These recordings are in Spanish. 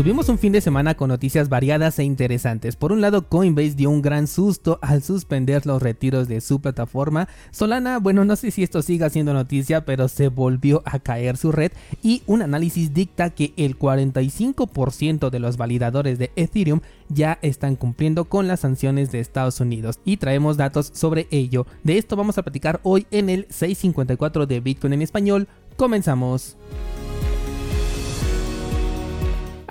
Tuvimos un fin de semana con noticias variadas e interesantes. Por un lado, Coinbase dio un gran susto al suspender los retiros de su plataforma. Solana, bueno, no sé si esto siga siendo noticia, pero se volvió a caer su red y un análisis dicta que el 45% de los validadores de Ethereum ya están cumpliendo con las sanciones de Estados Unidos y traemos datos sobre ello. De esto vamos a platicar hoy en el 654 de Bitcoin en español. Comenzamos.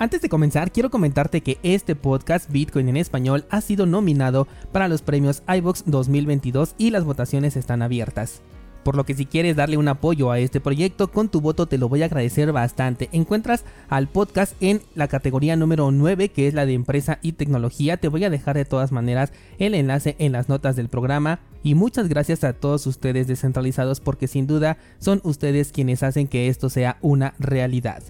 Antes de comenzar, quiero comentarte que este podcast Bitcoin en español ha sido nominado para los premios iVox 2022 y las votaciones están abiertas. Por lo que si quieres darle un apoyo a este proyecto, con tu voto te lo voy a agradecer bastante. Encuentras al podcast en la categoría número 9, que es la de empresa y tecnología. Te voy a dejar de todas maneras el enlace en las notas del programa. Y muchas gracias a todos ustedes descentralizados porque sin duda son ustedes quienes hacen que esto sea una realidad.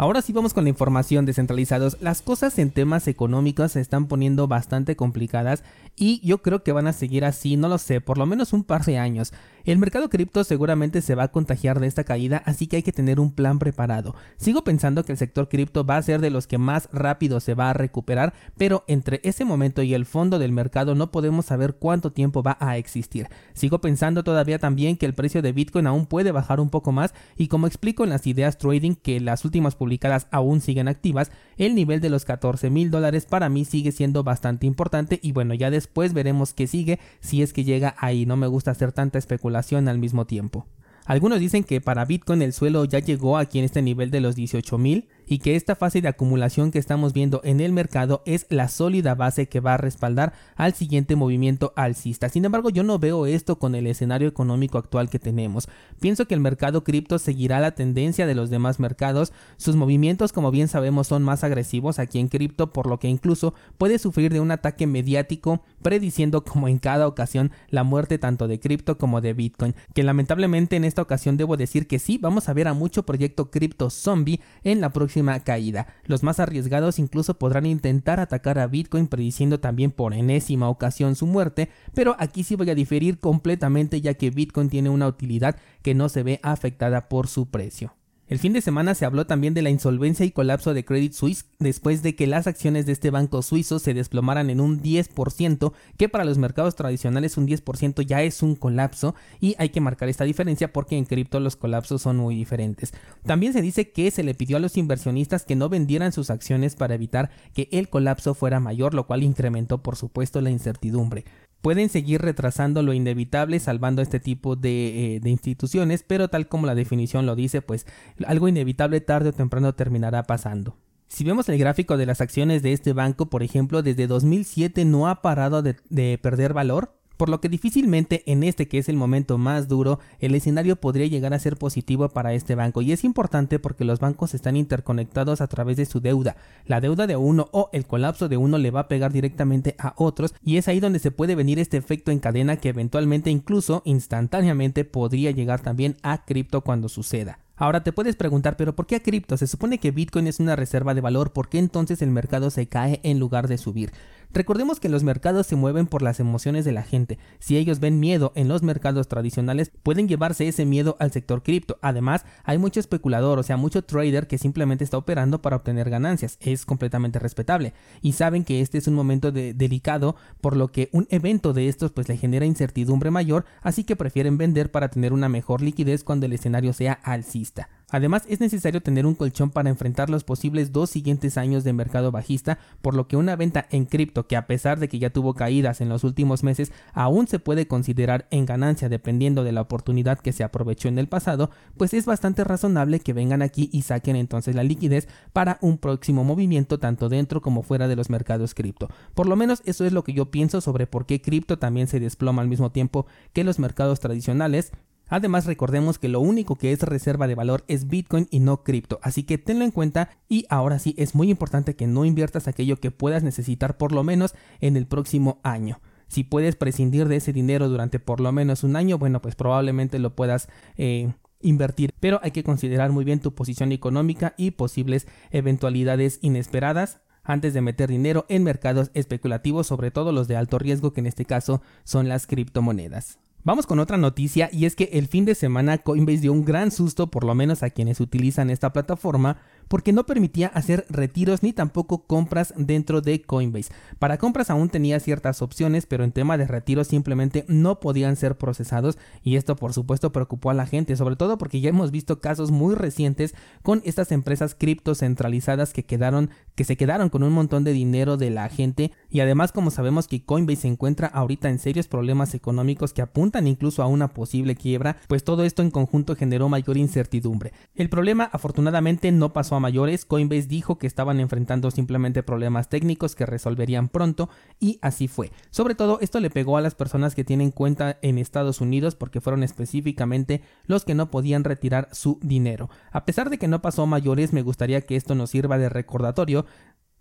Ahora sí vamos con la información descentralizados. Las cosas en temas económicos se están poniendo bastante complicadas y yo creo que van a seguir así, no lo sé, por lo menos un par de años. El mercado cripto seguramente se va a contagiar de esta caída, así que hay que tener un plan preparado. Sigo pensando que el sector cripto va a ser de los que más rápido se va a recuperar, pero entre ese momento y el fondo del mercado no podemos saber cuánto tiempo va a existir. Sigo pensando todavía también que el precio de Bitcoin aún puede bajar un poco más y como explico en las ideas trading que las últimas publicadas aún siguen activas, el nivel de los 14 mil dólares para mí sigue siendo bastante importante y bueno, ya después veremos qué sigue si es que llega ahí. No me gusta hacer tanta especulación al mismo tiempo. Algunos dicen que para Bitcoin el suelo ya llegó aquí en este nivel de los 18.000 y que esta fase de acumulación que estamos viendo en el mercado es la sólida base que va a respaldar al siguiente movimiento alcista. Sin embargo, yo no veo esto con el escenario económico actual que tenemos. Pienso que el mercado cripto seguirá la tendencia de los demás mercados. Sus movimientos, como bien sabemos, son más agresivos aquí en cripto, por lo que incluso puede sufrir de un ataque mediático prediciendo como en cada ocasión la muerte tanto de cripto como de Bitcoin. Que lamentablemente en esta ocasión debo decir que sí, vamos a ver a mucho proyecto cripto zombie en la próxima caída. Los más arriesgados incluso podrán intentar atacar a Bitcoin prediciendo también por enésima ocasión su muerte, pero aquí sí voy a diferir completamente ya que Bitcoin tiene una utilidad que no se ve afectada por su precio. El fin de semana se habló también de la insolvencia y colapso de Credit Suisse después de que las acciones de este banco suizo se desplomaran en un 10%, que para los mercados tradicionales un 10% ya es un colapso y hay que marcar esta diferencia porque en cripto los colapsos son muy diferentes. También se dice que se le pidió a los inversionistas que no vendieran sus acciones para evitar que el colapso fuera mayor, lo cual incrementó por supuesto la incertidumbre pueden seguir retrasando lo inevitable salvando este tipo de, eh, de, instituciones, pero tal como la definición lo dice, pues algo inevitable tarde o temprano terminará pasando. Si vemos el gráfico de las acciones de este banco, por ejemplo, desde 2007 no ha parado de perder valor, por lo que difícilmente en este que es el momento más duro, el escenario podría llegar a ser positivo para este banco y es importante porque los bancos están interconectados a través de su deuda. La deuda de uno o el colapso de uno le va a pegar directamente a otros y es ahí donde se puede venir este efecto en cadena que eventualmente incluso instantáneamente podría llegar también a cripto cuando suceda. Ahora te puedes preguntar, pero ¿por qué a cripto? Se supone que Bitcoin es una reserva de valor, ¿por qué entonces el mercado se cae en lugar de subir? Recordemos que los mercados se mueven por las emociones de la gente. Si ellos ven miedo en los mercados tradicionales, pueden llevarse ese miedo al sector cripto. Además, hay mucho especulador, o sea, mucho trader que simplemente está operando para obtener ganancias. Es completamente respetable. Y saben que este es un momento delicado, por lo que un evento de estos pues le genera incertidumbre mayor, así que prefieren vender para tener una mejor liquidez cuando el escenario sea alcista. Además, es necesario tener un colchón para enfrentar los posibles dos siguientes años de mercado bajista, por lo que una venta en cripto que a pesar de que ya tuvo caídas en los últimos meses, aún se puede considerar en ganancia dependiendo de la oportunidad que se aprovechó en el pasado, pues es bastante razonable que vengan aquí y saquen entonces la liquidez para un próximo movimiento tanto dentro como fuera de los mercados cripto. Por lo menos eso es lo que yo pienso sobre por qué cripto también se desploma al mismo tiempo que los mercados tradicionales, Además recordemos que lo único que es reserva de valor es Bitcoin y no cripto, así que tenlo en cuenta y ahora sí es muy importante que no inviertas aquello que puedas necesitar por lo menos en el próximo año. Si puedes prescindir de ese dinero durante por lo menos un año, bueno pues probablemente lo puedas eh, invertir, pero hay que considerar muy bien tu posición económica y posibles eventualidades inesperadas antes de meter dinero en mercados especulativos, sobre todo los de alto riesgo que en este caso son las criptomonedas. Vamos con otra noticia y es que el fin de semana Coinbase dio un gran susto por lo menos a quienes utilizan esta plataforma porque no permitía hacer retiros ni tampoco compras dentro de Coinbase. Para compras aún tenía ciertas opciones, pero en tema de retiros simplemente no podían ser procesados y esto por supuesto preocupó a la gente, sobre todo porque ya hemos visto casos muy recientes con estas empresas cripto centralizadas que quedaron que se quedaron con un montón de dinero de la gente y además como sabemos que Coinbase se encuentra ahorita en serios problemas económicos que apuntan incluso a una posible quiebra, pues todo esto en conjunto generó mayor incertidumbre. El problema afortunadamente no pasó mayores, Coinbase dijo que estaban enfrentando simplemente problemas técnicos que resolverían pronto y así fue. Sobre todo esto le pegó a las personas que tienen cuenta en Estados Unidos porque fueron específicamente los que no podían retirar su dinero. A pesar de que no pasó mayores, me gustaría que esto nos sirva de recordatorio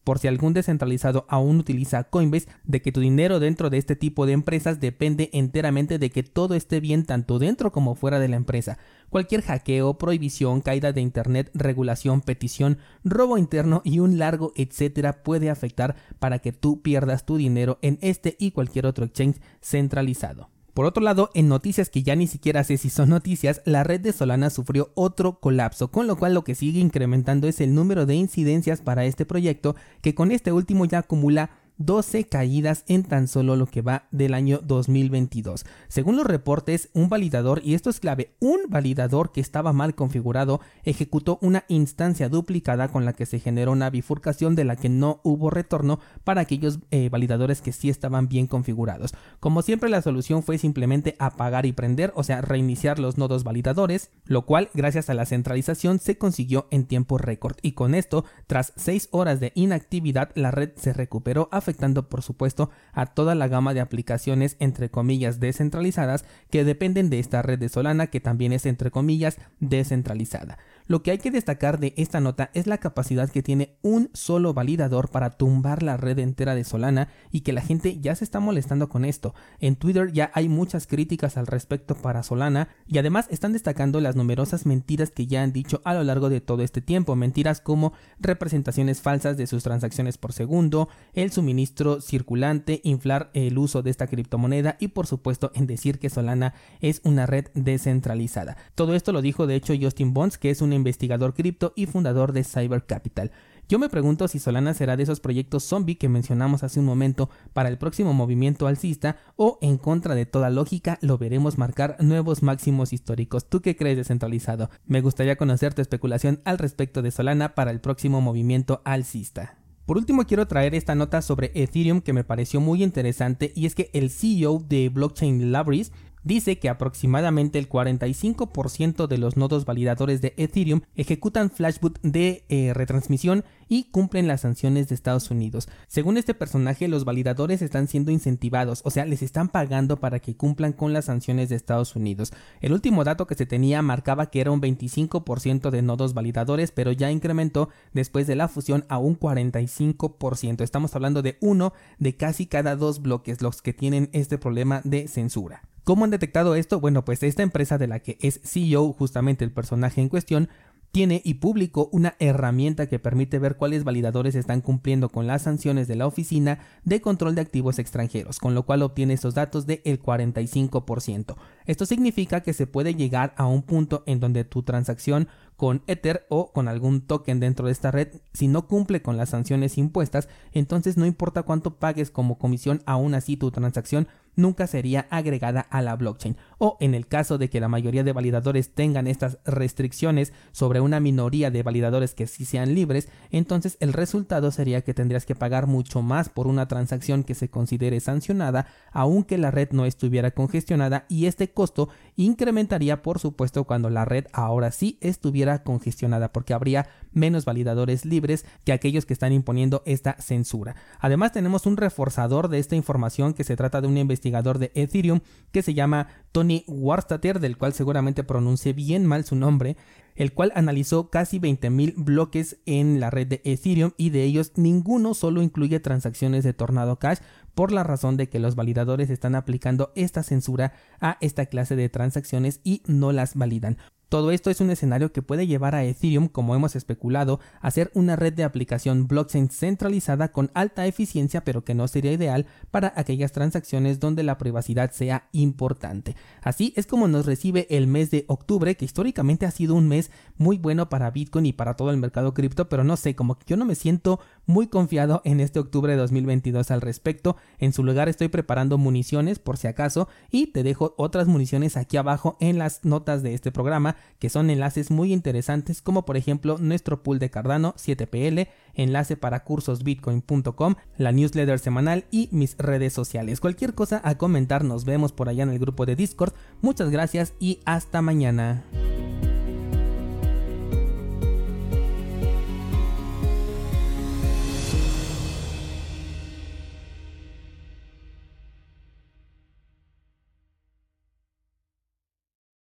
por si algún descentralizado aún utiliza Coinbase, de que tu dinero dentro de este tipo de empresas depende enteramente de que todo esté bien tanto dentro como fuera de la empresa. Cualquier hackeo, prohibición, caída de internet, regulación, petición, robo interno y un largo etcétera puede afectar para que tú pierdas tu dinero en este y cualquier otro exchange centralizado. Por otro lado, en noticias que ya ni siquiera sé si son noticias, la red de Solana sufrió otro colapso, con lo cual lo que sigue incrementando es el número de incidencias para este proyecto, que con este último ya acumula 12 caídas en tan solo lo que va del año 2022. Según los reportes, un validador, y esto es clave, un validador que estaba mal configurado ejecutó una instancia duplicada con la que se generó una bifurcación de la que no hubo retorno para aquellos eh, validadores que sí estaban bien configurados. Como siempre la solución fue simplemente apagar y prender, o sea, reiniciar los nodos validadores, lo cual gracias a la centralización se consiguió en tiempo récord y con esto, tras 6 horas de inactividad, la red se recuperó a afectando por supuesto a toda la gama de aplicaciones entre comillas descentralizadas que dependen de esta red de Solana que también es entre comillas descentralizada. Lo que hay que destacar de esta nota es la capacidad que tiene un solo validador para tumbar la red entera de Solana y que la gente ya se está molestando con esto. En Twitter ya hay muchas críticas al respecto para Solana y además están destacando las numerosas mentiras que ya han dicho a lo largo de todo este tiempo. Mentiras como representaciones falsas de sus transacciones por segundo, el suministro circulante, inflar el uso de esta criptomoneda y por supuesto en decir que Solana es una red descentralizada. Todo esto lo dijo de hecho Justin Bonds, que es un investigador cripto y fundador de Cyber Capital. Yo me pregunto si Solana será de esos proyectos zombie que mencionamos hace un momento para el próximo movimiento alcista o en contra de toda lógica lo veremos marcar nuevos máximos históricos. ¿Tú qué crees descentralizado? Me gustaría conocer tu especulación al respecto de Solana para el próximo movimiento alcista. Por último quiero traer esta nota sobre Ethereum que me pareció muy interesante y es que el CEO de Blockchain Labris dice que aproximadamente el 45% de los nodos validadores de Ethereum ejecutan flashboot de eh, retransmisión y cumplen las sanciones de Estados Unidos. Según este personaje, los validadores están siendo incentivados, o sea, les están pagando para que cumplan con las sanciones de Estados Unidos. El último dato que se tenía marcaba que era un 25% de nodos validadores, pero ya incrementó después de la fusión a un 45%. Estamos hablando de uno de casi cada dos bloques los que tienen este problema de censura. ¿Cómo han detectado esto? Bueno, pues esta empresa de la que es CEO justamente el personaje en cuestión tiene y publicó una herramienta que permite ver cuáles validadores están cumpliendo con las sanciones de la Oficina de Control de Activos Extranjeros, con lo cual obtiene esos datos del 45%. Esto significa que se puede llegar a un punto en donde tu transacción con Ether o con algún token dentro de esta red, si no cumple con las sanciones impuestas, entonces no importa cuánto pagues como comisión, aún así tu transacción nunca sería agregada a la blockchain. O en el caso de que la mayoría de validadores tengan estas restricciones sobre una minoría de validadores que sí sean libres, entonces el resultado sería que tendrías que pagar mucho más por una transacción que se considere sancionada, aunque la red no estuviera congestionada y este costo incrementaría por supuesto cuando la red ahora sí estuviera congestionada porque habría menos validadores libres que aquellos que están imponiendo esta censura. Además tenemos un reforzador de esta información que se trata de una investigación de Ethereum que se llama Tony Warstater, del cual seguramente pronuncie bien mal su nombre, el cual analizó casi 20.000 bloques en la red de Ethereum y de ellos ninguno solo incluye transacciones de Tornado Cash por la razón de que los validadores están aplicando esta censura a esta clase de transacciones y no las validan. Todo esto es un escenario que puede llevar a Ethereum, como hemos especulado, a ser una red de aplicación blockchain centralizada con alta eficiencia, pero que no sería ideal para aquellas transacciones donde la privacidad sea importante. Así es como nos recibe el mes de octubre, que históricamente ha sido un mes muy bueno para Bitcoin y para todo el mercado cripto, pero no sé, como que yo no me siento muy confiado en este octubre de 2022 al respecto. En su lugar estoy preparando municiones por si acaso y te dejo otras municiones aquí abajo en las notas de este programa que son enlaces muy interesantes como por ejemplo nuestro pool de Cardano 7PL, enlace para cursosbitcoin.com, la newsletter semanal y mis redes sociales. Cualquier cosa a comentar, nos vemos por allá en el grupo de Discord. Muchas gracias y hasta mañana.